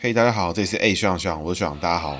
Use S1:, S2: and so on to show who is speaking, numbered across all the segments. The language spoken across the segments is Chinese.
S1: 嘿，大家好，这里是 A 学长学长，我是学长，大家好。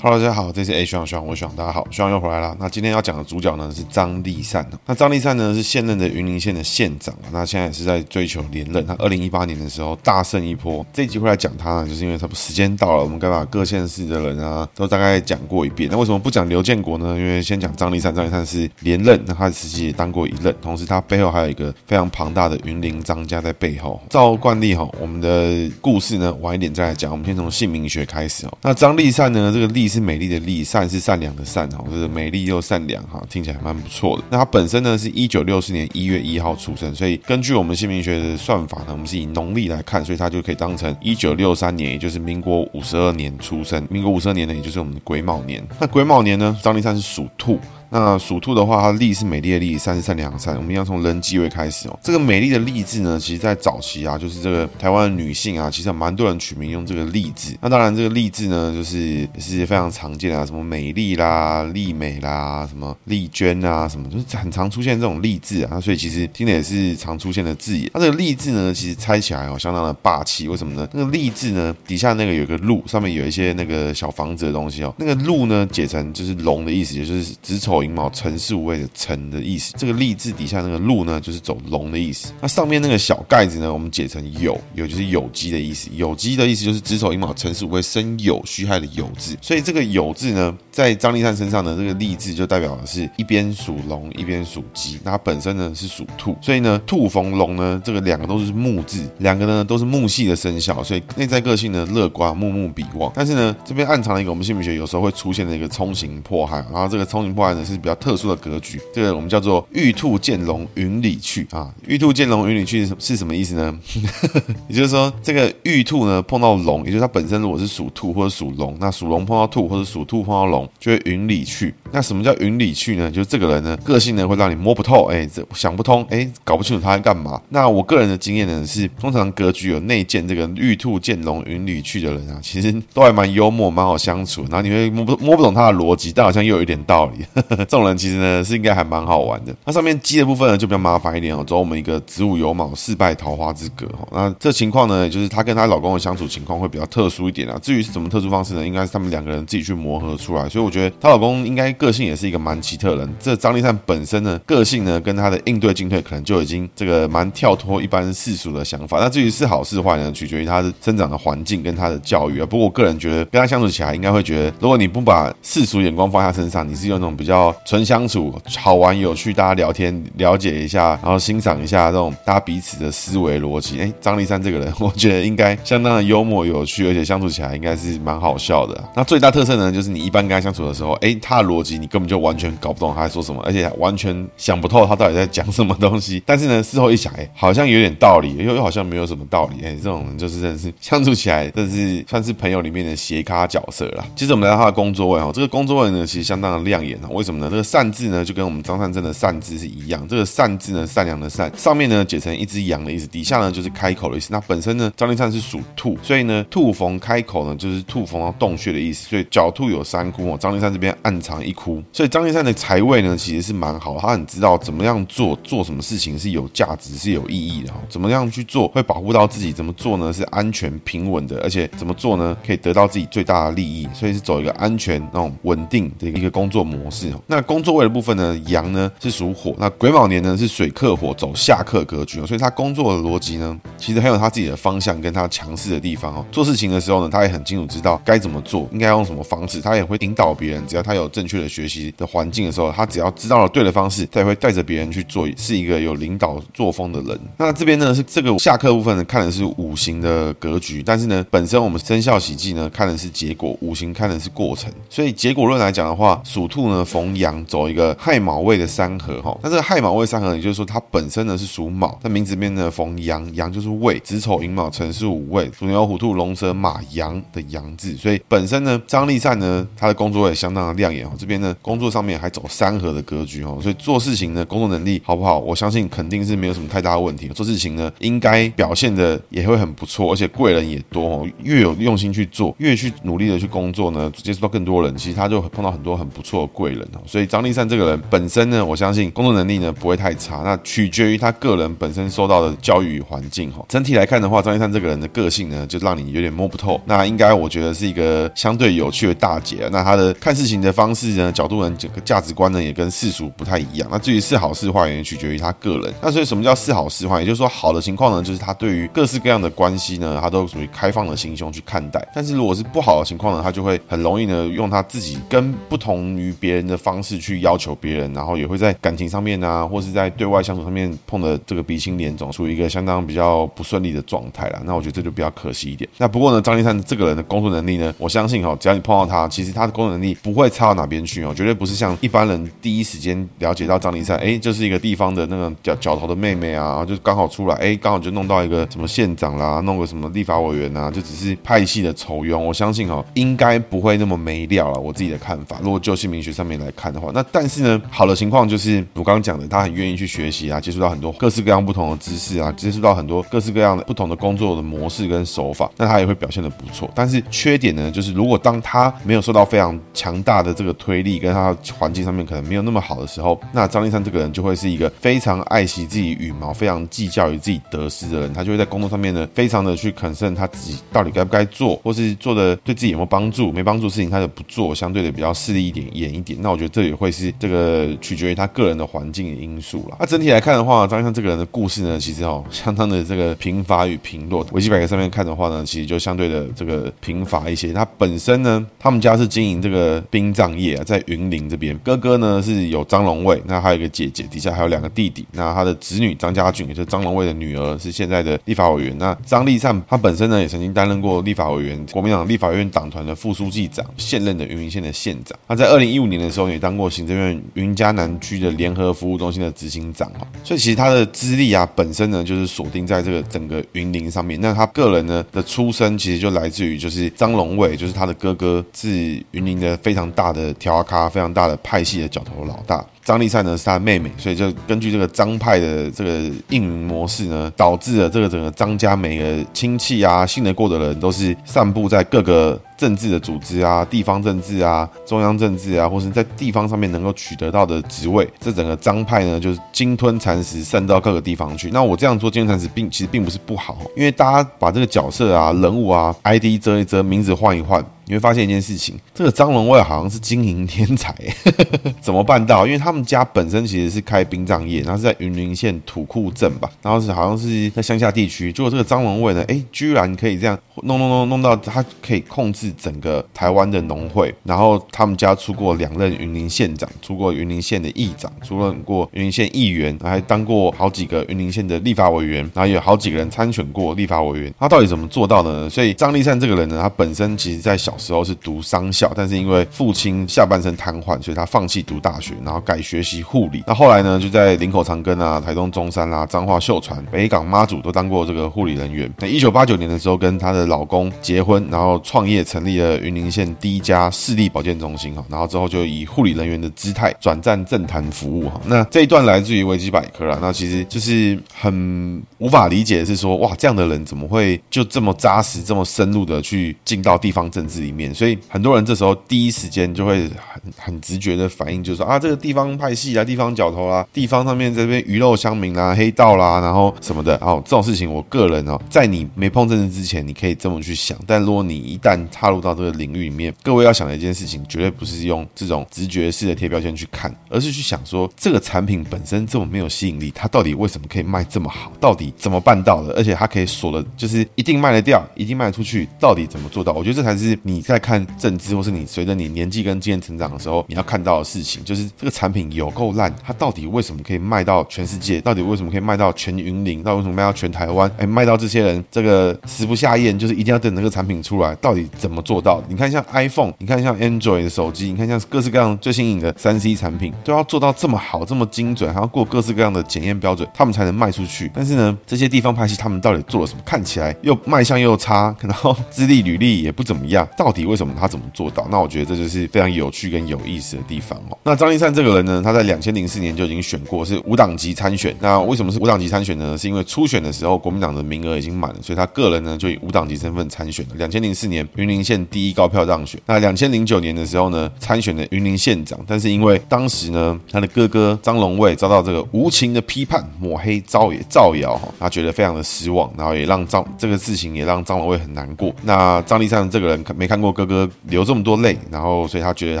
S1: Hello，大家好，这是 A 学长学长，我是学长，大家好，学长又回来了。那今天要讲的主角呢是张立善。那张立善呢是现任的云林县的县长，那现在也是在追求连任。他二零一八年的时候大胜一波。这一集会来讲他呢，就是因为他时间到了，我们该把各县市的人啊都大概讲过一遍。那为什么不讲刘建国呢？因为先讲张立善，张立善是连任，那他实际也当过一任，同时他背后还有一个非常庞大的云林张家在背后。照惯例哈，我们的故事呢晚一点再来讲，我们先从姓名学开始哦。那张立善呢，这个立。是美丽的丽，善是善良的善哈，就是美丽又善良哈，听起来蛮不错的。那他本身呢是一九六四年一月一号出生，所以根据我们姓名学的算法呢，我们是以农历来看，所以他就可以当成一九六三年，也就是民国五十二年出生。民国五十二年呢，也就是我们的癸卯年。那癸卯年呢，张丽善是属兔。那属兔的话，它丽是美丽的丽，善是善良的善。我们要从人机位开始哦。这个美丽的丽字呢，其实在早期啊，就是这个台湾的女性啊，其实蛮多人取名用这个丽字。那当然，这个丽字呢，就是也是非常常见的啊，什么美丽啦、丽美啦、什么丽娟啊，什么就是很常出现这种丽字啊。所以其实听的也是常出现的字眼。那这个丽字呢，其实猜起来哦，相当的霸气。为什么呢？那个丽字呢，底下那个有个鹿，上面有一些那个小房子的东西哦。那个鹿呢，解成就是龙的意思，也就是子丑。寅卯辰巳午未的辰的意思，这个立字底下那个禄呢，就是走龙的意思。那上面那个小盖子呢，我们解成酉，酉就是有机的意思。有机的意思就是子丑寅卯辰巳午未生酉戌亥的酉字。所以这个酉字呢，在张丽善身上呢，这个立字就代表的是一边属龙，一边属鸡。那它本身呢是属兔，所以呢兔逢龙呢，这个两个都是木字，两个呢都是木系的生肖，所以内在个性呢乐观，木木比旺。但是呢，这边暗藏了一个我们姓名学有时候会出现的一个冲刑破害，然后这个冲刑破害呢是是比较特。殊的格局，这个我们叫做玉兔见龙云里去啊。玉兔见龙云里去是什么意思呢？也就是说，这个玉兔呢碰到龙，也就是它本身如果是属兔或者属龙，那属龙碰到兔或者属兔碰到龙，就会云里去。那什么叫云里去呢？就是这个人呢，个性呢会让你摸不透，哎，这想不通，哎，搞不清楚他在干嘛。那我个人的经验呢是，通常格局有内见这个玉兔见龙云里去的人啊，其实都还蛮幽默，蛮好相处。然后你会摸不摸不懂他的逻辑，但好像又有一点道理。这种人。其实呢是应该还蛮好玩的。那上面鸡的部分呢就比较麻烦一点哦，走我们一个子午酉卯四败桃花之格哈。那这情况呢，就是她跟她老公的相处情况会比较特殊一点啊。至于是什么特殊方式呢？应该是他们两个人自己去磨合出来。所以我觉得她老公应该个性也是一个蛮奇特的人。这张丽善本身呢个性呢跟她的应对进退可能就已经这个蛮跳脱一般世俗的想法。那至于是好是坏呢，取决于她的生长的环境跟她的教育啊。不过我个人觉得跟她相处起来应该会觉得，如果你不把世俗眼光放在她身上，你是用那种比较纯相处、好玩有趣，大家聊天了解一下，然后欣赏一下这种大家彼此的思维逻辑。哎，张丽山这个人，我觉得应该相当的幽默有趣，而且相处起来应该是蛮好笑的。那最大特色呢，就是你一般跟他相处的时候，哎，他的逻辑你根本就完全搞不懂他在说什么，而且完全想不透他到底在讲什么东西。但是呢，事后一想，哎，好像有点道理，又又好像没有什么道理。哎，这种人就是真的是相处起来，真是算是朋友里面的斜咖角色了。接着我们来到他的工作位哦，这个工作位呢，其实相当的亮眼啊。为什么呢？这个善字呢，就跟我们张善政的善字是一样，这个善字呢，善良的善，上面呢解成一只羊的意思，底下呢就是开口的意思。那本身呢，张丽善是属兔，所以呢，兔逢开口呢，就是兔逢到洞穴的意思。所以狡兔有三窟哦，张丽善这边暗藏一窟。所以张丽善的财位呢，其实是蛮好，他很知道怎么样做，做什么事情是有价值、是有意义的哈。怎么样去做会保护到自己？怎么做呢？是安全平稳的，而且怎么做呢？可以得到自己最大的利益。所以是走一个安全那种稳定的一个工作模式。那工作位的部分呢，羊呢？是属火，那癸卯年呢是水克火，走下克格局，所以他工作的逻辑呢，其实很有他自己的方向跟他强势的地方哦。做事情的时候呢，他也很清楚知道该怎么做，应该用什么方式，他也会引导别人。只要他有正确的学习的环境的时候，他只要知道了对的方式，他也会带着别人去做，是一个有领导作风的人。那这边呢是这个下克部分呢，看的是五行的格局，但是呢，本身我们生肖喜忌呢看的是结果，五行看的是过程。所以结果论来讲的话，属兔呢逢羊，走一个亥卯未的三。合哈，那这个亥卯未三合，也就是说它本身呢是属卯，在名字里面呢逢羊，羊就是未，子丑寅卯辰巳午未，属牛虎兔龙蛇马羊的羊字，所以本身呢张立善呢他的工作也相当的亮眼哦，这边呢工作上面还走三合的格局哦，所以做事情呢工作能力好不好，我相信肯定是没有什么太大的问题，做事情呢应该表现的也会很不错，而且贵人也多哦，越有用心去做，越去努力的去工作呢，接触到更多人，其实他就碰到很多很不错的贵人哦，所以张立善这个人本身呢，我相信工作能力呢不会太差，那取决于他个人本身受到的教育与环境哈。整体来看的话，张立善这个人的个性呢，就让你有点摸不透。那应该我觉得是一个相对有趣的大姐。那他的看事情的方式呢，角度呢，整个价值观呢，也跟世俗不太一样。那至于是好是坏，也取决于他个人。那所以什么叫是好是坏？也就是说，好的情况呢，就是他对于各式各样的关系呢，他都属于开放的心胸去看待。但是如果是不好的情况呢，他就会很容易呢，用他自己跟不同于别人的方方式去要求别人，然后也会在感情上面啊，或是在对外相处上面碰的这个鼻青脸肿，处于一个相当比较不顺利的状态了。那我觉得这就比较可惜一点。那不过呢，张立善这个人的工作能力呢，我相信哈，只要你碰到他，其实他的工作能力不会差到哪边去哦，绝对不是像一般人第一时间了解到张立善，哎，就是一个地方的那个角角头的妹妹啊，就刚好出来，哎，刚好就弄到一个什么县长啦，弄个什么立法委员啊，就只是派系的酬庸。我相信哦，应该不会那么没料了。我自己的看法，如果就姓名学上面来看看的话，那但是呢，好的情况就是我刚刚讲的，他很愿意去学习啊，接触到很多各式各样不同的知识啊，接触到很多各式各样的不同的工作的模式跟手法，那他也会表现得不错。但是缺点呢，就是如果当他没有受到非常强大的这个推力，跟他环境上面可能没有那么好的时候，那张立山这个人就会是一个非常爱惜自己羽毛、非常计较于自己得失的人。他就会在工作上面呢，非常的去 concern 他自己到底该不该做，或是做的对自己有没有帮助，没帮助的事情他就不做，相对的比较势利一点、严一点。那我觉得这也会是这个取决于他个人的环境因素了。那整体来看的话，张立善这个人的故事呢，其实哦，相当的这个贫乏与贫弱。维基百科上面看的话呢，其实就相对的这个贫乏一些。他本身呢，他们家是经营这个殡葬业啊，在云林这边。哥哥呢是有张龙卫，那还有一个姐姐，底下还有两个弟弟。那他的侄女张家俊，也就是张龙卫的女儿，是现在的立法委员。那张立善他本身呢，也曾经担任过立法委员，国民党立法院党团的副书记长，现任的云林县的县长。他在二零一五年的时候也当过行政院云嘉南区的联合服务中心的执行长哈。所以其实他的资历啊，本身呢就是锁定在这个整个云林上面。那他个人呢的出身，其实就来自于就是张龙伟，就是他的哥哥是云林的非常大的条阿卡，非常大的派系的角头老大。张立善呢是他妹妹，所以就根据这个张派的这个运营模式呢，导致了这个整个张家每个亲戚啊，信得过的人都是散布在各个政治的组织啊、地方政治啊、中央政治啊，或是在地方上面能够取得到的职位。这整个张派呢，就是鲸吞蚕食，渗到各个地方去。那我这样做鲸吞蚕食，并其实并不是不好，因为大家把这个角色啊、人物啊、ID 遮一遮，名字换一换。你会发现一件事情，这个张荣卫好像是经营天才，怎么办到？因为他们家本身其实是开殡葬业，然后是在云林县土库镇吧，然后是好像是在乡下地区。结果这个张荣卫呢，哎，居然可以这样弄弄弄弄到他可以控制整个台湾的农会，然后他们家出过两任云林县长，出过云林县的议长，出任过云林县议员，还当过好几个云林县的立法委员，然后有好几个人参选过立法委员。他到底怎么做到的呢？所以张立善这个人呢，他本身其实在小。时候是读商校，但是因为父亲下半身瘫痪，所以他放弃读大学，然后改学习护理。那后来呢，就在林口长庚啊、台东中山啊、彰化秀传、北港妈祖都当过这个护理人员。那一九八九年的时候，跟她的老公结婚，然后创业成立了云林县第一家视力保健中心哈。然后之后就以护理人员的姿态转战政坛服务哈。那这一段来自于维基百科啦。那其实就是很无法理解的是说，哇，这样的人怎么会就这么扎实、这么深入的去进到地方政治里面？所以很多人这时候第一时间就会很很直觉的反应，就是说啊，这个地方派系啊，地方角头啊，地方上面这边鱼肉乡民啦、黑道啦，然后什么的，哦这种事情，我个人哦，在你没碰政治之前，你可以这么去想，但如果你一旦踏入到这个领域里面，各位要想的一件事情，绝对不是用这种直觉式的贴标签去看，而是去想说，这个产品本身这么没有吸引力，它到底为什么可以卖这么好？到底怎么办到的？而且它可以锁的，就是一定卖得掉，一定卖得出去，到底怎么做到？我觉得这才是你。你在看政治，或是你随着你年纪跟经验成长的时候，你要看到的事情，就是这个产品有够烂，它到底为什么可以卖到全世界？到底为什么可以卖到全云林？到底为什么卖到全台湾？哎，卖到这些人这个食不下咽，就是一定要等这个产品出来，到底怎么做到？你看像 iPhone，你看像 Android 的手机，你看像各式各样最新颖的三 C 产品，都要做到这么好、这么精准，还要过各式各样的检验标准，他们才能卖出去。但是呢，这些地方拍戏他们到底做了什么？看起来又卖相又差，然后资历履历也不怎么样。到底为什么他怎么做到？那我觉得这就是非常有趣跟有意思的地方哦。那张丽善这个人呢，他在两千零四年就已经选过是无党籍参选。那为什么是无党籍参选呢？是因为初选的时候国民党的名额已经满了，所以他个人呢就以无党籍身份参选了。两千零四年云林县第一高票当选。那两千零九年的时候呢，参选的云林县长，但是因为当时呢他的哥哥张龙卫遭到这个无情的批判、抹黑、造谣、造谣哈，他觉得非常的失望，然后也让张这个事情也让张龙卫很难过。那张丽善这个人没看过哥哥流这么多泪，然后所以他觉得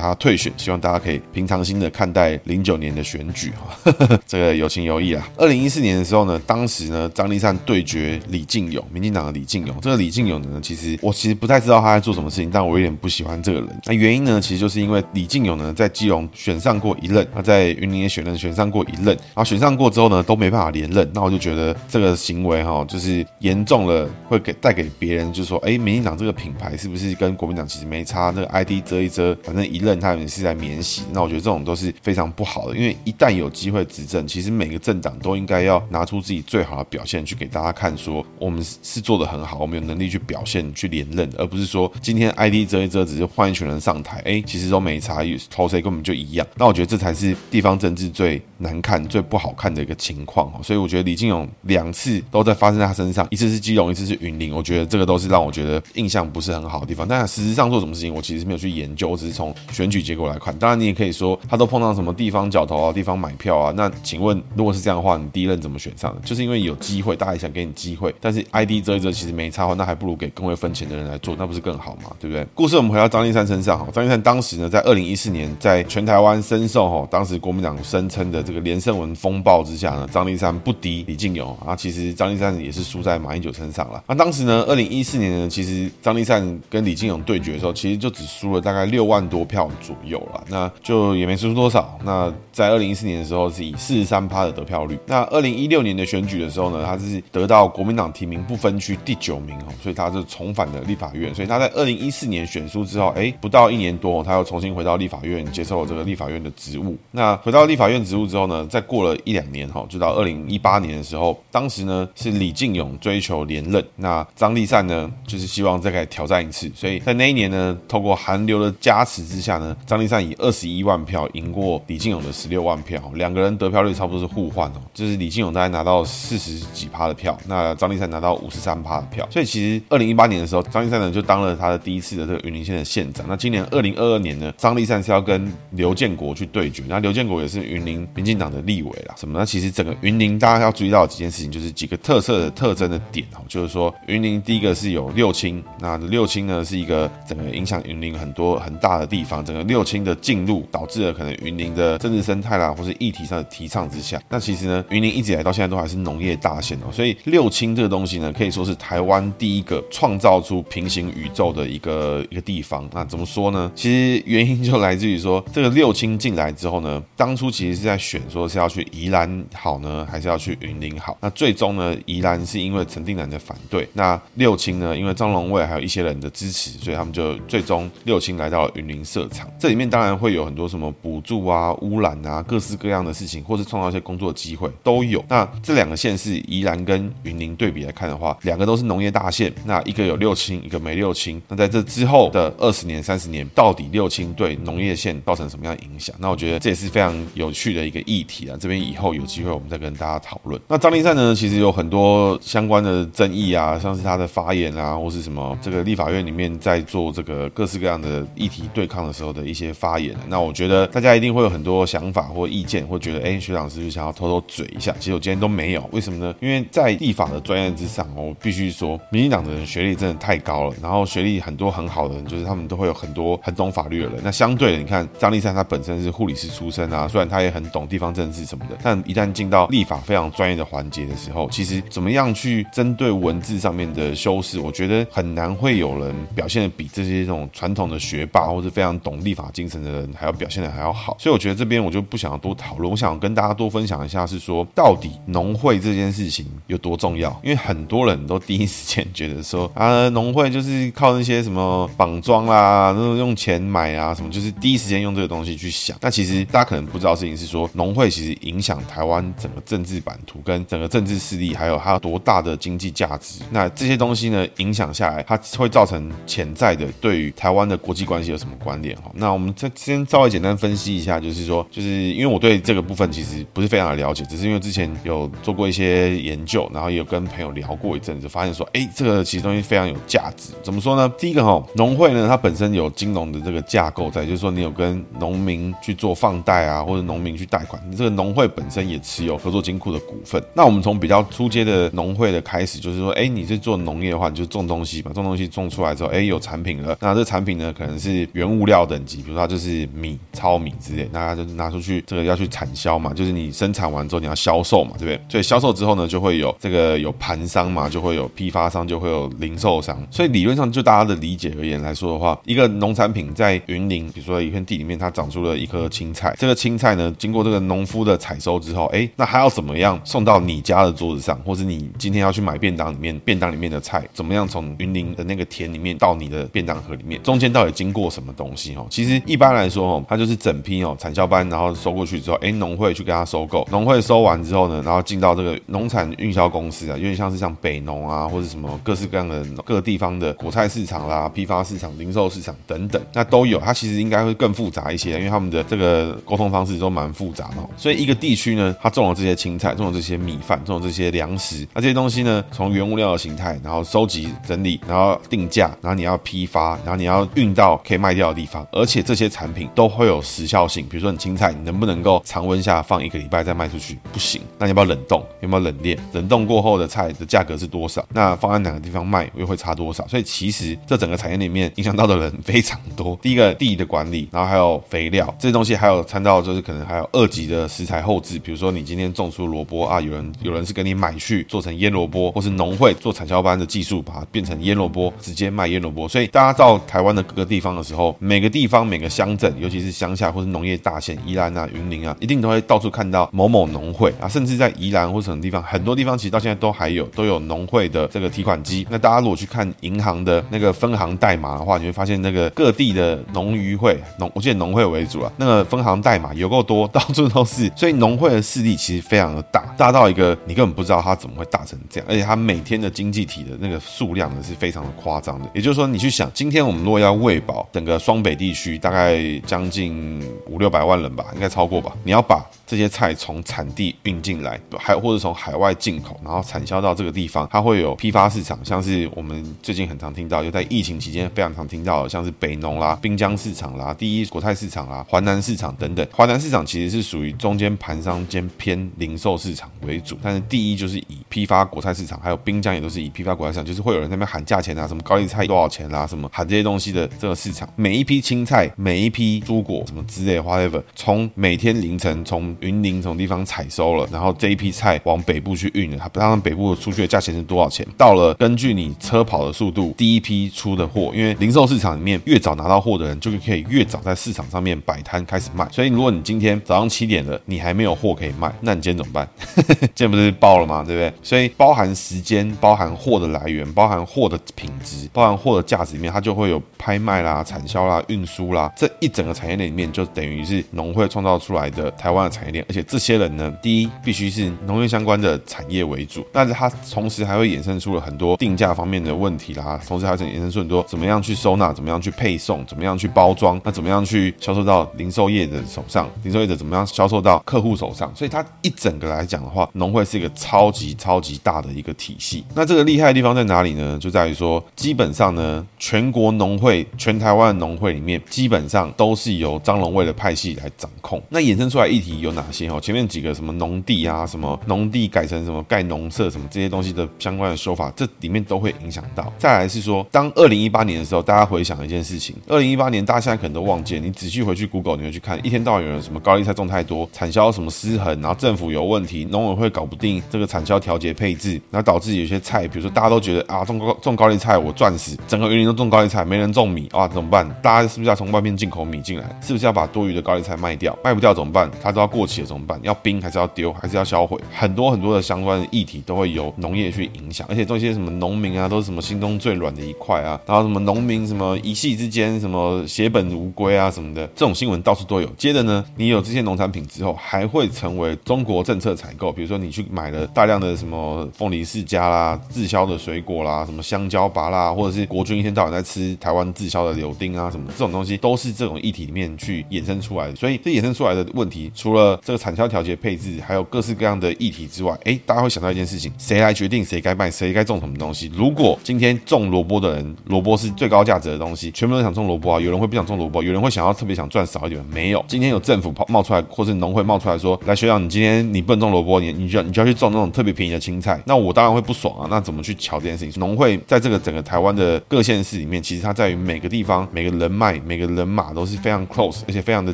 S1: 他退选，希望大家可以平常心的看待零九年的选举哈，这个有情有义啊。二零一四年的时候呢，当时呢张丽善对决李进勇，民进党的李进勇。这个李进勇呢，其实我其实不太知道他在做什么事情，但我有点不喜欢这个人。那原因呢，其实就是因为李进勇呢在基隆选上过一任，他在云林也选任选上过一任，然后选上过之后呢都没办法连任，那我就觉得这个行为哈，就是严重了会给带给别人就是说，哎，民进党这个品牌是不是跟国民党其实没差？那个 ID 遮一遮，反正一任他也是在免洗。那我觉得这种都是非常不好的，因为一旦有机会执政，其实每个政党都应该要拿出自己最好的表现去给大家看，说我们是做得很好，我们有能力去表现去连任，而不是说今天 ID 遮一遮，只是换一群人上台，哎，其实都没差异，投谁根本就一样。那我觉得这才是地方政治最难看、最不好看的一个情况。所以我觉得李进勇两次都在发生在他身上，一次是基隆，一次是云林，我觉得这个都是让我觉得印象不是很好的地方。但实质上做什么事情，我其实没有去研究，只是从选举结果来看。当然，你也可以说他都碰到什么地方角头啊、地方买票啊。那请问，如果是这样的话，你第一任怎么选上的？就是因为有机会，大家也想给你机会。但是 ID 遮一遮，其实没差话，那还不如给更会分钱的人来做，那不是更好吗？对不对？故事我们回到张丽山身上哈，张丽山当时呢，在二零一四年，在全台湾深受哈，当时国民党声称的这个连胜文风暴之下呢，张丽山不敌李进勇啊，其实张丽山也是输在马英九身上了。那当时呢，二零一四年呢，其实张丽善跟李进勇对决的时候，其实就只输了大概六万多票左右了，那就也没输出多少。那在二零一四年的时候，是以四十三趴的得票率。那二零一六年的选举的时候呢，他是得到国民党提名不分区第九名哦，所以他是重返了立法院。所以他在二零一四年选输之后，哎，不到一年多，他又重新回到立法院接受了这个立法院的职务。那回到立法院职务之后呢，再过了一两年哈，就到二零一八年的时候，当时呢是李进勇追求连任，那张立善呢就是希望再来挑战一次。所以那一年呢，透过韩流的加持之下呢，张丽善以二十一万票赢过李进勇的十六万票，两个人得票率差不多是互换哦，就是李进勇大概拿到四十几趴的票，那张丽善拿到五十三趴的票。所以其实二零一八年的时候，张丽善呢就当了他的第一次的这个云林县的县长。那今年二零二二年呢，张丽善是要跟刘建国去对决，那刘建国也是云林民进党的立委啦。什么那？其实整个云林大家要注意到几件事情，就是几个特色的特征的点哦，就是说云林第一个是有六轻，那六轻呢是一个整个影响云林很多很大的地方，整个六轻的进入导致了可能云林的政治生态啦，或是议题上的提倡之下，那其实呢，云林一直以来到现在都还是农业大县哦，所以六轻这个东西呢，可以说是台湾第一个创造出平行宇宙的一个一个地方。那怎么说呢？其实原因就来自于说，这个六轻进来之后呢，当初其实是在选说是要去宜兰好呢，还是要去云林好？那最终呢，宜兰是因为陈定南的反对，那六轻呢，因为张荣卫还有一些人的支持，所以他们就最终六轻来到了云林设厂。这里面当然会有很多什么补助啊、污染啊、各式各样的事情，或是创造一些工作机会都有。那这两个县市宜兰跟云林对比来看的话，两个都是农业大县，那一个有六轻，一个没六轻。那在这之后的二十年、三十年，到底六轻对农业县造成什么样的影响？那我觉得这也是非常有趣的一个议题啊。这边以后有机会我们再跟大家讨论。那张丽善呢，其实有很多相关的争议啊，像是他的发言啊，或是什么这个立法院里面在在做这个各式各样的议题对抗的时候的一些发言。那我觉得大家一定会有很多想法或意见，或觉得哎，学长是不是想要偷偷嘴一下？其实我今天都没有，为什么呢？因为在立法的专业之上，我必须说，民进党的人学历真的太高了，然后学历很多很好的人，就是他们都会有很多很懂法律的人。那相对的，你看张立善他本身是护理师出身啊，虽然他也很懂地方政治什么的，但一旦进到立法非常专业的环节的时候，其实怎么样去针对文字上面的修饰，我觉得很难会有人表现的比这些这种传统的学霸或者非常懂立法精神的人还要表现的还要好。所以我觉得这边我就不想要多讨论，我想跟大家多分享一下，是说到底农会这件事情有多重要？因为很多人都第一时间觉得说啊，农会就是靠那些什么绑桩啦，那种用钱买啊什么，就是第一时间用这个东西去想。那其实大家可能不知道事情是说，农会其实影响台湾整个政治版图跟整个政治势力，还有它有多大的经济价值。那这些东西呢，影响下来，它会造成潜在的对于台湾的国际关系有什么关联哈？那我们再先稍微简单分析一下，就是说，就是因为我对这个部分其实不是非常的了解，只是因为之前有做过一些研究，然后也有跟朋友聊过一阵子，发现说，哎，这个其实东西非常有价值。怎么说呢？第一个哈，农会呢，它本身有金融的这个架构在，就是说你有跟农民去做放贷啊，或者农民去贷款，你这个农会本身也持有合作金库的股份。那我们从比较初阶的农会的开始，就是说，哎，你是做农业的话，你就种东西嘛，种东西种出来之后，哎，有产品了，那这个产品呢，可能是原物料等级，比如说它就是米、糙米之类，那它就是拿出去，这个要去产销嘛，就是你生产完之后你要销售嘛，对不对？所以销售之后呢，就会有这个有盘商嘛，就会有批发商，就会有零售商。所以理论上，就大家的理解而言来说的话，一个农产品在云林，比如说一片地里面，它长出了一颗青菜，这个青菜呢，经过这个农夫的采收之后，哎，那还要怎么样送到你家的桌子上，或是你今天要去买便当里面，便当里面的菜怎么样从云林的那个田里面到你的便当盒里面，中间到底经过什么东西？哦，其实一般来说，哦，它就是整批哦，产销班然后收过去之后，哎，农会去跟他收购，农会收完之后呢，然后进到这个农产运销公司啊，有点像是像北农啊，或者什么各式各样的各个地方的果菜市场啦、批发市场、零售市场等等，那都有。它其实应该会更复杂一些，因为他们的这个沟通方式都蛮复杂的。所以一个地区呢，它种了这些青菜，种了这些米饭，种了这些粮食，那这些东西呢，从原物料的形态，然后收集整理，然后定价，然后你要批发，然后你要运到可以卖掉的地方，而且这些产品都会有时效性。比如说你青菜，你能不能够常温下放一个礼拜再卖出去？不行。那你要不要冷冻？要不要冷链？冷冻过后的菜的价格是多少？那放在哪个地方卖又会差多少？所以其实这整个产业里面影响到的人非常多。第一个地的管理，然后还有肥料这些东西，还有参照就是可能还有二级的食材后置。比如说你今天种出萝卜啊，有人有人是跟你买去做成腌萝卜，或是农会做产销班的技术把它变成腌萝卜，直接卖腌萝卜。所以大家到台湾的各个地方的时候，每个地方每个乡镇，尤其是乡下或是农业大县，宜兰啊、云林啊，一定都会到处看到某某农会啊，甚至在宜兰或什么地方，很多地方其实到现在都还有都有农会的这个提款机。那大家如果去看银行的那个分行代码的话，你会发现那个各地的农渔会农，我记得农会为主啊，那个分行代码有够多，到处都是。所以农会的势力其实非常的大，大到一个你根本不知道它怎么会大成这样，而且它每天的经济体的那个数量呢是非常的夸张的。也就是说，你去想，今天我们如果要喂饱整个双北地区，大概将近五六百万人吧，应该超过吧？你要把这些菜从产地运进来，还或者从海外进口，然后产销到这个地方，它会有批发市场，像是我们最近很常听到，就在疫情期间非常常听到的，像是北农啦、滨江市场啦、第一国菜市场啦、华南市场等等。华南市场其实是属于中间盘商兼偏零售市场为主，但是第一就是以批发国菜市场，还有滨江也都是以批发国菜市场，就是会有人在那边喊价钱啊，什么高丽菜多少钱啦、啊，什么喊这些东西的这个市场，每一批青菜、每一批蔬果什么之类的，whatever，从每天凌晨从云林这种地方采收了，然后这一批菜往北部去运了，它不知道北部出去的价钱是多少钱。到了，根据你车跑的速度，第一批出的货，因为零售市场里面越早拿到货的人，就可以越早在市场上面摆摊开始卖。所以，如果你今天早上七点了，你还没有货可以卖，那你今天怎么办？今天不是爆了吗？对不对？所以，包含时间、包含货的来源、包含货的品质、包含货的价值里面，它就会有拍卖啦、产销啦、运输啦，这一整个产业链里面，就等于是农会创造出来的台湾的产业而且这些人呢，第一必须是农业相关的产业为主，但是它同时还会衍生出了很多定价方面的问题啦，同时还会衍生出很多怎么样去收纳、怎么样去配送、怎么样去包装，那怎么样去销售到零售业的手上，零售业者怎么样销售到客户手上，所以它一整个来讲的话，农会是一个超级超级大的一个体系。那这个厉害的地方在哪里呢？就在于说，基本上呢，全国农会、全台湾农会里面，基本上都是由张荣卫的派系来掌控。那衍生出来议题有哪些？哦，前面几个什么农地啊，什么农地改成什么盖农舍，什么这些东西的相关的说法，这里面都会影响到。再来是说，当二零一八年的时候，大家回想一件事情，二零一八年大家现在可能都忘记了，你仔细回去 Google，你会去看，一天到晚有人什么高丽菜种太多，产销什么失衡，然后政府有问题，农委会搞不定这个产销调节配置，然后导致有些菜，比如说大家都觉得啊，种高种高丽菜我赚死，整个园林都种高丽菜，没人种米啊，怎么办？大家是不是要从外面进口米进来？是不是要把多余的高丽菜卖掉？卖不掉怎么办？他都要过过期了怎么办？要冰还是要丢？还是要销毁？很多很多的相关的议题都会由农业去影响，而且这些什么农民啊，都是什么心中最软的一块啊，然后什么农民什么一夕之间什么血本无归啊什么的，这种新闻到处都有。接着呢，你有这些农产品之后，还会成为中国政策采购，比如说你去买了大量的什么凤梨世家啦、滞销的水果啦，什么香蕉、芭啦，或者是国军一天到晚在吃台湾滞销的柳丁啊什么这种东西，都是这种议题里面去衍生出来的。所以这衍生出来的问题，除了这个产销调节配置，还有各式各样的议题之外，哎，大家会想到一件事情：谁来决定谁该卖，谁该种什么东西？如果今天种萝卜的人，萝卜是最高价值的东西，全部都想种萝卜啊，有人会不想种萝卜，有人会想要特别想赚少一点，没有。今天有政府冒出来，或是农会冒出来说，来学长，你今天你不能种萝卜，你你就要你就要去种那种特别便宜的青菜，那我当然会不爽啊。那怎么去瞧这件事情？农会在这个整个台湾的各县市里面，其实它在于每个地方、每个人脉、每个人马都是非常 close，而且非常的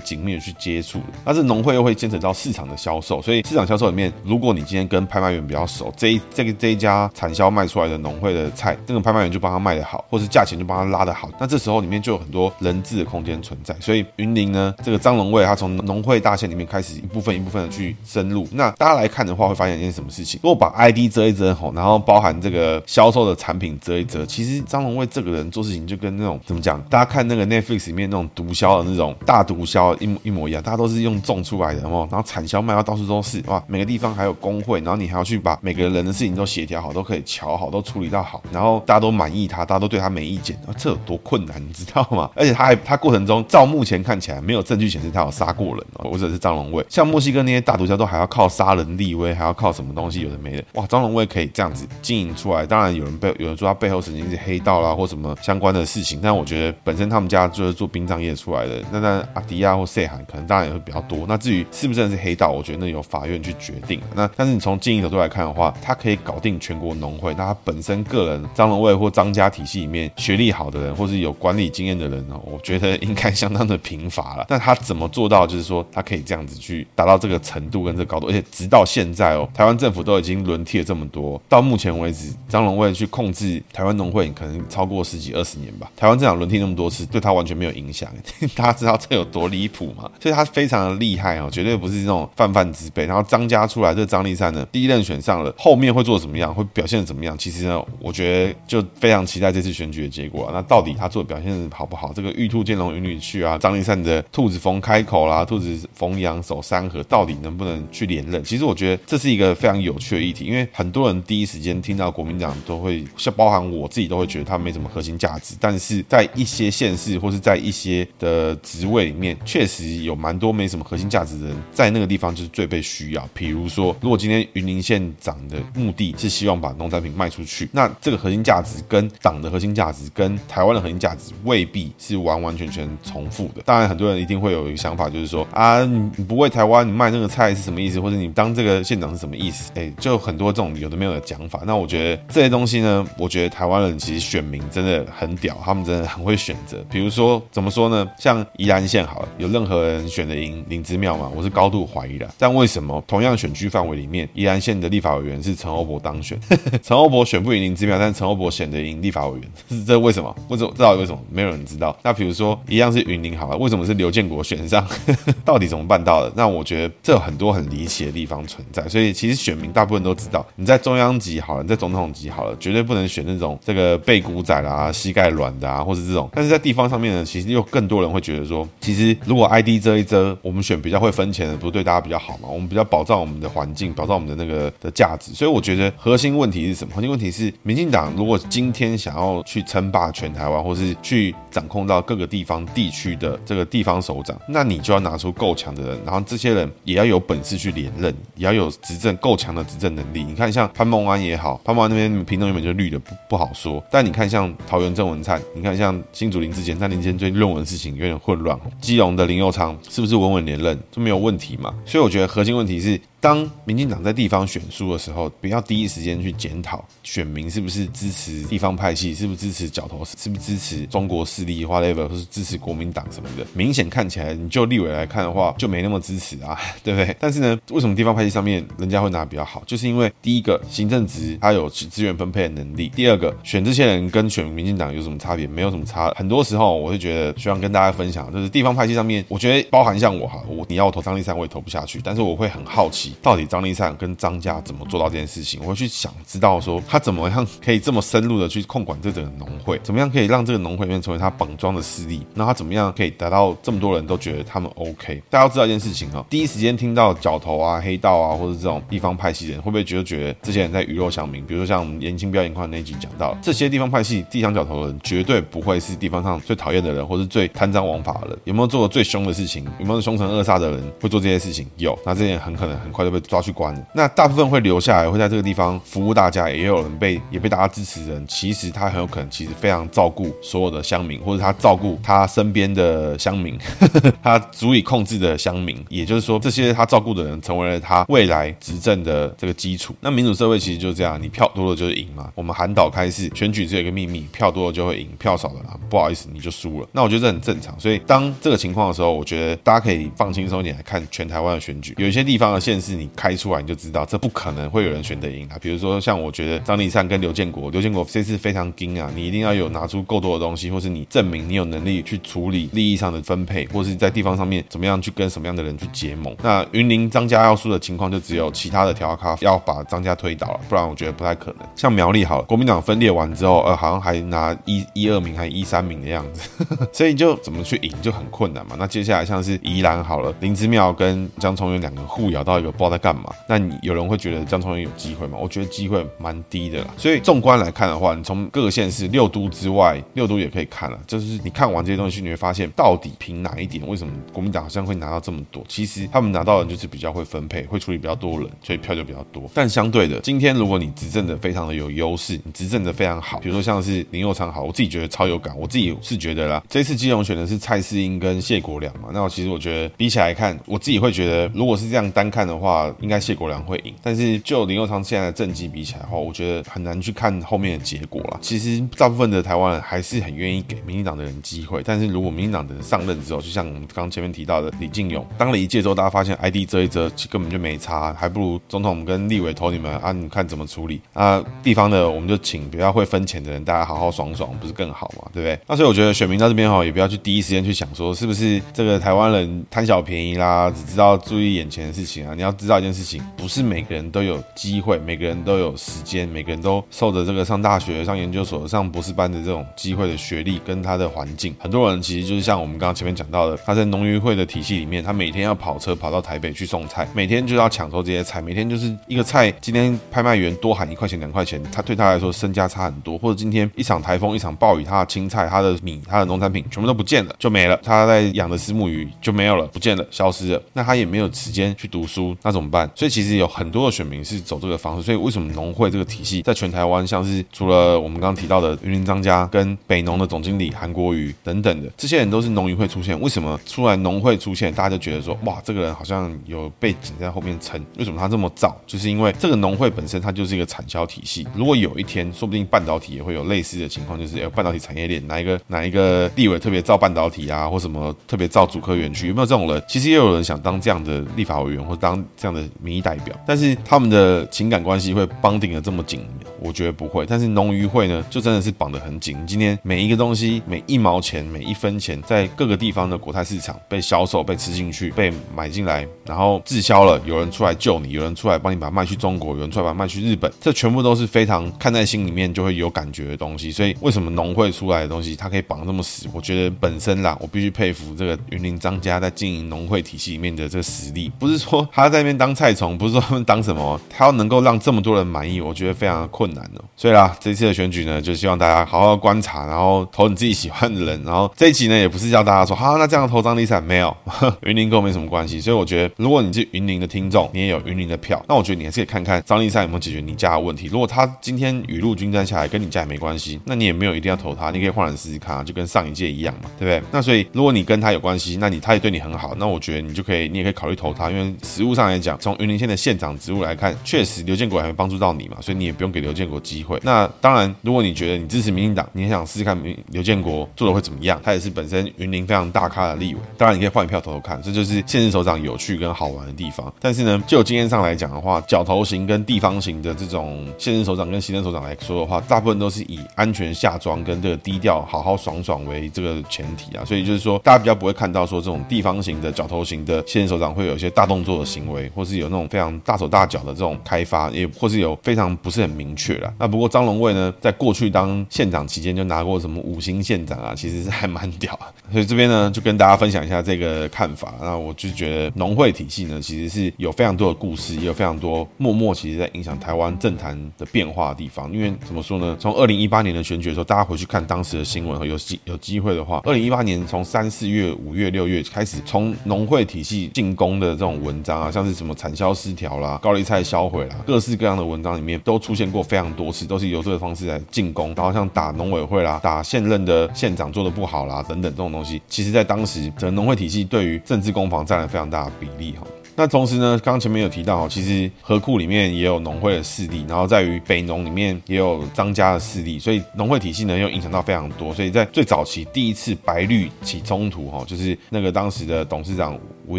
S1: 紧密的去接触的。但是农会又会牵扯到市场的销售，所以市场销售里面，如果你今天跟拍卖员比较熟，这一这个这一家产销卖出来的农会的菜，这个拍卖员就帮他卖得好，或是价钱就帮他拉得好，那这时候里面就有很多人质的空间存在。所以云林呢，这个张龙卫他从农会大县里面开始一部分一部分的去深入。那大家来看的话，会发现一件什么事情？如果把 ID 遮一遮吼，然后包含这个销售的产品遮一遮，其实张龙卫这个人做事情就跟那种怎么讲？大家看那个 Netflix 里面那种毒枭的那种大毒枭一模一模一样，大家都是用种出来的然后产销卖到到处都是哇，每个地方还有工会，然后你还要去把每个人的事情都协调好，都可以瞧好，都处理到好，然后大家都满意他，大家都对他没意见，啊，这有多困难，你知道吗？而且他还他过程中，照目前看起来没有证据显示他有杀过人哦，或者是张龙卫，像墨西哥那些大毒枭都还要靠杀人立威，还要靠什么东西有的没的，哇，张龙卫可以这样子经营出来，当然有人背有人说他背后曾经是黑道啦或什么相关的事情，但我觉得本身他们家就是做殡葬业出来的，那那阿迪亚或塞罕可能当然也会比较多。那至于是不是真的是黑道，我觉得那由法院去决定。那但是你从经营角度来看的话，他可以搞定全国农会，那他本身个人张龙卫或张家体系里面学历好的人，或是有管理经验的人呢，我觉得应该相当的贫乏了。但他怎么做到，就是说他可以这样子去达到这个程度跟这个高度，而且直到现在哦，台湾政府都已经轮替了这么多，到目前为止，张龙卫去控制台湾农会可能超过十几二十年吧。台湾这样轮替那么多次，对他完全没有影响。大家知道这有多离谱吗？所以他非常的厉害哦，绝对不是这种泛泛之辈。然后张家出来，这张立善呢，第一任选上了，后面会做怎么样，会表现怎么样？其实呢，我觉得就非常期待这次选举的结果啊。那到底他做的表现好不好？这个玉兔见龙云女去啊，张立善的兔子逢开口啦，兔子逢羊守山河，到底能不能去连任？其实我觉得这是一个非常有趣的议题，因为很多人第一时间听到国民党都会，像包含我自己都会觉得他没什么核心价值。但是在一些县市或是在一些的职位里面，确实有蛮多没什么核心价值的人在那个地方就是最被需要。比如说，如果今天云林县长的目的是希望把农产品卖出去，那这个核心价值跟党的核心价值跟台湾的核心价值未必是完完全全重复的。当然，很多人一定会有一个想法，就是说啊，你不为台湾，你卖那个菜是什么意思？或者你当这个县长是什么意思？哎，就很多这种有的没有的讲法。那我觉得这些东西呢，我觉得台湾人其实选民真的很屌，他们真的很会选择。比如说怎么说呢？像宜兰县好了，有任何人选的赢林之妙吗？我是高度怀疑了。但为什么同样选区范围里面，宜兰县的立法委员是陈欧博当选？陈欧博选不赢林姿妙，但陈欧博选的赢立法委员，是 这为什么？为什么？到底为什么？没有人知道。那比如说一样是云林好了，为什么是刘建国选上？到底怎么办到的？那我觉得这很多很离奇的地方存在。所以其实选民大部分都知道，你在中央级好了，你在总统级好了，绝对不能选那种这个背骨仔啦、膝盖软的啊，或是这种。但是在地方上面呢，其实又更多人会觉得说，其实如果 ID 遮一遮，我们选比较会分钱的，不是对大家比较好吗？我们比较保障我们的环境，保障我们的那个的价值。所以我觉得核心问题是什么？核心问题是，民进党如果今天想要去称霸全台湾，或是去掌控到各个地方地区的这个地方首长，那你就要拿出够强的人，然后这些人也要有本事去连任，也要有执政够强的执政能力。你看，像潘孟安也好，潘孟安那边屏东原本就绿的不不好说，但你看像桃园郑文灿，你看像新竹林志坚，但林志坚最近论文事情有点混乱。基隆的林佑昌是不是稳稳连任？这没有问问题嘛？所以我觉得核心问题是。当民进党在地方选输的时候，不要第一时间去检讨选民是不是支持地方派系，是不是支持角头，是不是支持中国势力，whatever，或是支持国民党什么的。明显看起来，你就立委来看的话，就没那么支持啊，对不对？但是呢，为什么地方派系上面人家会拿比较好？就是因为第一个，行政职他有资源分配的能力；第二个，选这些人跟选民进党有什么差别？没有什么差。很多时候，我会觉得希望跟大家分享，就是地方派系上面，我觉得包含像我哈，我你要我投张立三，我也投不下去。但是我会很好奇。到底张丽善跟张家怎么做到这件事情。我会去想知道说他怎么样可以这么深入的去控管这整个农会，怎么样可以让这个农会里面成为他绑桩的势力，那他怎么样可以达到这么多人都觉得他们 OK？大家要知道一件事情啊，第一时间听到角头啊、黑道啊，或者这种地方派系的人，会不会觉得觉得这些人在鱼肉乡民？比如说像颜清标、颜宽那集讲到，这些地方派系、地方角头的人，绝对不会是地方上最讨厌的人，或是最贪赃枉法的人。有没有做过最凶的事情？有没有凶神恶煞的人会做这些事情？有，那这些人很可能很快就被抓去关了。那大部分会留下来，会在这个地方服务大家，也有人被也被大家支持的人，其实他很有可能其实非常照顾所有的乡民，或者他照顾他身边的乡民，他足以控制的乡民。也就是说，这些他照顾的人，成为了他未来执政的这个基础。那民主社会其实就是这样，你票多了就是赢嘛。我们韩岛开始选举只有一个秘密，票多了就会赢，票少了不好意思你就输了。那我觉得这很正常。所以当这个情况的时候，我觉得大家可以放轻松一点来看全台湾的选举。有一些地方的县市是你开出来你就知道，这不可能会有人选得赢啊。比如说像我觉得张丽善跟刘建国，刘建国这次非常精啊，你一定要有拿出够多的东西，或是你证明你有能力去处理利益上的分配，或是在地方上面怎么样去跟什么样的人去结盟。那云林张家要输的情况就只有其他的调咖要把张家推倒了，不然我觉得不太可能。像苗栗好了，国民党分裂完之后，呃，好像还拿一一二名还一三名的样子，所以就怎么去赢就很困难嘛。那接下来像是宜兰好了，林之妙跟江聪渊两个互咬到一个不知道在干嘛。那你有人会觉得江聪渊有机会吗？我觉得机会蛮低的啦。所以纵观来看的话，你从各个县市六都之外，六都也可以看了，就是你看完这些东西，你会发现到底凭哪一点，为什么国民党好像会拿到这么多？其实他们拿到的就是比较会分配，会处理比较多人，所以票就比较多。但相对的，今天如果你执政的非常的有优势，你执政的非常好，比如说像是林佑昌好，我自己觉得超有感，我自己是觉得啦，这次基隆选的是蔡适英跟谢国梁嘛，那我其实我觉得比起来看，我自己会觉得，如果是这样单看的话，话应该谢国梁会赢。但是就林佑昌现在的政绩比起来的话，我觉得很难去看后面的结果啦。其实大部分的台湾人还是很愿意给民进党的人机会，但是如果民进党的人上任之后，就像我们刚前面提到的李进勇当了一届之后，大家发现 ID 遮一遮，根本就没差，还不如总统跟立委投你们啊！你看怎么处理啊？地方的我们就请比较会分钱的人，大家好好爽爽，不是更好吗？对不对？那所以我觉得选民到这边哈，也不要去第一时间去想说是不是这个台湾人贪小便宜啦，只知道注意眼前的事情啊。你要知道一件事情，不是每个人都有机会，每个人都有时间，每个人都受着这个上大学、上研究所、上博士班的这种机会的学历跟他的环境。很多人其实就是像我们刚刚前面讲到的，他在农渔会的体系里面，他每天要跑车跑到台北去送菜。每天就要抢收这些菜，每天就是一个菜，今天拍卖员多喊一块钱两块钱，他对他来说身价差很多。或者今天一场台风一场暴雨，他的青菜、他的米、他的农产品全部都不见了，就没了。他在养的虱目鱼就没有了，不见了，消失了。那他也没有时间去读书，那怎么办？所以其实有很多的选民是走这个方式。所以为什么农会这个体系在全台湾，像是除了我们刚刚提到的云林张家跟北农的总经理韩国瑜等等的这些人都是农渔会出现？为什么出来农会出现，大家就觉得说哇，这个人好像有背景在后面撑，为什么他这么早？就是因为这个农会本身它就是一个产销体系。如果有一天，说不定半导体也会有类似的情况，就是有半导体产业链哪一个哪一个立委特别造半导体啊，或什么特别造主科园区，有没有这种人？其实也有人想当这样的立法委员，或当这样的民意代表，但是他们的情感关系会绑定的这么紧，我觉得不会。但是农渔会呢，就真的是绑得很紧。今天每一个东西，每一毛钱，每一分钱，在各个地方的国泰市场被销售、被吃进去、被买进来，然后滞销了，有人出来救你，有人出来帮你把它卖去中国，有人出来把它卖去日本，这全部都是非常看在心里面就会有感觉的东西。所以为什么农会出来的东西，它可以绑这么死？我觉得本身啦，我必须佩服这个云林张家在经营农会体系里面的这个实力。不是说他在那边当菜虫，不是说他们当什么，他要能够让这么多人满意，我觉得非常的难哦。所以啦，这次的选举呢，就希望大家好好观察，然后投你自己喜欢的人。然后这一集呢，也不是叫大家说，好，那这样投张丽善没有，云林跟我没什么关系。所以我觉得，如果你是云林的听众，你也有云林的票，那我觉得你还是可以看看张丽善有没有解决你家的问题。如果他今天雨露均沾下来跟你家也没关系，那你也没有一定要投他，你可以换人试试看啊，就跟上一届一样嘛，对不对？那所以如果你跟他有关系，那你他也对你很好，那我觉得你就可以，你也可以考虑投他，因为实物上来讲，从云林县的县长职务来看，确实刘建国还没帮助到你嘛，所以你也不用给刘建国机会。那当然，如果你觉得你支持民进党，你很想试试看刘建国做的会怎么样，他也是本身云林非常大咖的立委，当然你可以换一票投投看，这就是现任首长有趣跟好玩的地方。但是呢，就经验上来讲的话，角头型跟地方型的这种现任首长跟行政首长来说的话，大部分都是以安全下庄跟这个低调好好爽爽为这个前提啊，所以就是说，大家比较不会看到说这种地方型的角头型的现任首长会有一些大动作的行为，或是有那种非常大手大脚的这种开发，也或是有非常不是很明确啦。那不过张荣味呢，在过去当县长期间就拿过什么五星县长啊，其实是还蛮屌啊。所以这边呢，就跟大家分享一下这个看法。那我就觉得农会体系呢，其实是有非常多的故事，也有非常多默默其实在影响台湾政坛的变化的地方。因为怎么说呢？从二零一八年的选举的时候，大家回去看当时的新闻，有机有机会的话，二零一八年从三四月、五月、六月开始，从农会体系进攻的这种文章啊，像是什么产销失调啦、高丽菜销毁啦，各式各样的文章里面都出现过非常多次，都是由这个方式来进攻，然后像打农委会啦、打现任的县长做的不好啦等等这种东西，其实在当时整个农会体系对于政治攻防占了非常大的比例哈。那同时呢，刚刚前面有提到，其实河库里面也有农会的势力，然后在于北农里面也有张家的势力，所以农会体系呢又影响到非常多。所以在最早期第一次白绿起冲突哈，就是那个当时的董事长吴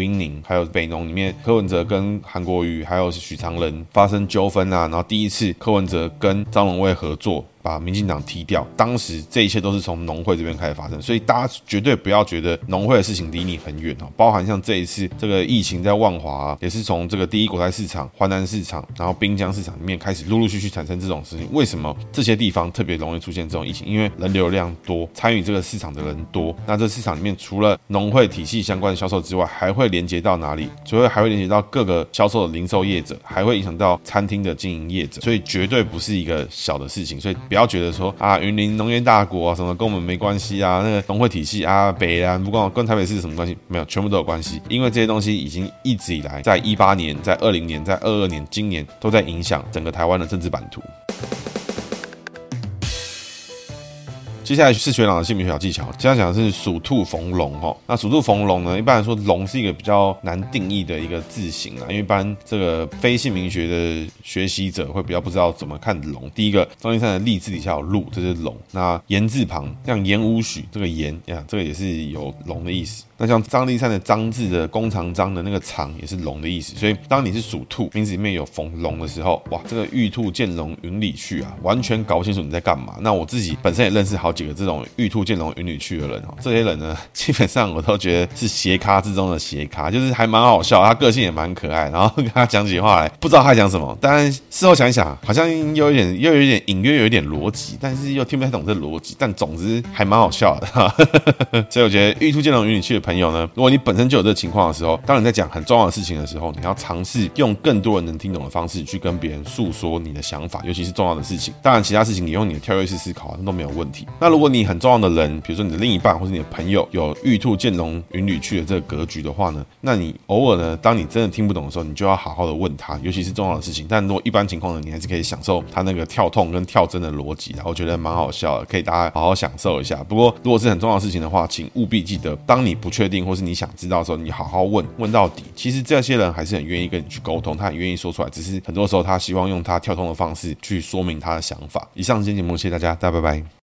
S1: 英宁，还有北农里面柯文哲跟韩国瑜还有许常仁发生纠纷啊，然后第一次柯文哲跟张荣味合作。把民进党踢掉，当时这一切都是从农会这边开始发生，所以大家绝对不要觉得农会的事情离你很远哦。包含像这一次这个疫情在万华，也是从这个第一国泰市场、华南市场，然后滨江市场里面开始陆陆续续产生这种事情。为什么这些地方特别容易出现这种疫情？因为人流量多，参与这个市场的人多。那这市场里面除了农会体系相关的销售之外，还会连接到哪里？除了还会连接到各个销售的零售业者，还会影响到餐厅的经营业者，所以绝对不是一个小的事情。所以。不要觉得说啊，云林农业大国啊，什么跟我们没关系啊？那个农会体系啊，北啊，不光跟台北市什么关系？没有，全部都有关系。因为这些东西已经一直以来，在一八年、在二零年、在二二年、今年都在影响整个台湾的政治版图。接下来是学长的姓名学小技巧，接下来讲的是属兔逢龙哈。那属兔逢龙呢，一般来说龙是一个比较难定义的一个字形啊，因为一般这个非姓名学的学习者会比较不知道怎么看龙。第一个，张丽善的立字底下有鹿，这是龙。那言字旁像言无许这个言呀，这个也是有龙的意思。那像张丽善的张字的弓长张的那个长也是龙的意思，所以当你是属兔，名字里面有逢龙的时候，哇，这个玉兔见龙云里去啊，完全搞不清楚你在干嘛。那我自己本身也认识好几个这种玉兔见龙云里去的人哦，这些人呢，基本上我都觉得是斜咖之中的斜咖，就是还蛮好笑，他个性也蛮可爱，然后跟他讲起话来不知道他讲什么，但事后想一想，好像又有点又有点隐约有一点逻辑，但是又听不太懂这逻辑，但总之还蛮好笑的哈哈哈。所以我觉得玉兔见龙云里去的朋友呢，如果你本身就有这个情况的时候，当你在讲很重要的事情的时候，你要尝试用更多人能听懂的方式去跟别人诉说你的想法，尤其是重要的事情。当然，其他事情你用你的跳跃式思考那都没有问题。那如果你很重要的人，比如说你的另一半或者你的朋友有玉兔见龙云旅去的这个格局的话呢，那你偶尔呢，当你真的听不懂的时候，你就要好好的问他，尤其是重要的事情。但如果一般情况呢，你还是可以享受他那个跳痛跟跳针的逻辑，然后觉得蛮好笑的，可以大家好好享受一下。不过，如果是很重要的事情的话，请务必记得，当你不去确定或是你想。知道的时候，你好好问问到底。其实这些人还是很愿意跟你去沟通，他很愿意说出来。只是很多时候，他希望用他跳通的方式去说明他的想法。以上今天节目，谢谢大家，大家拜拜。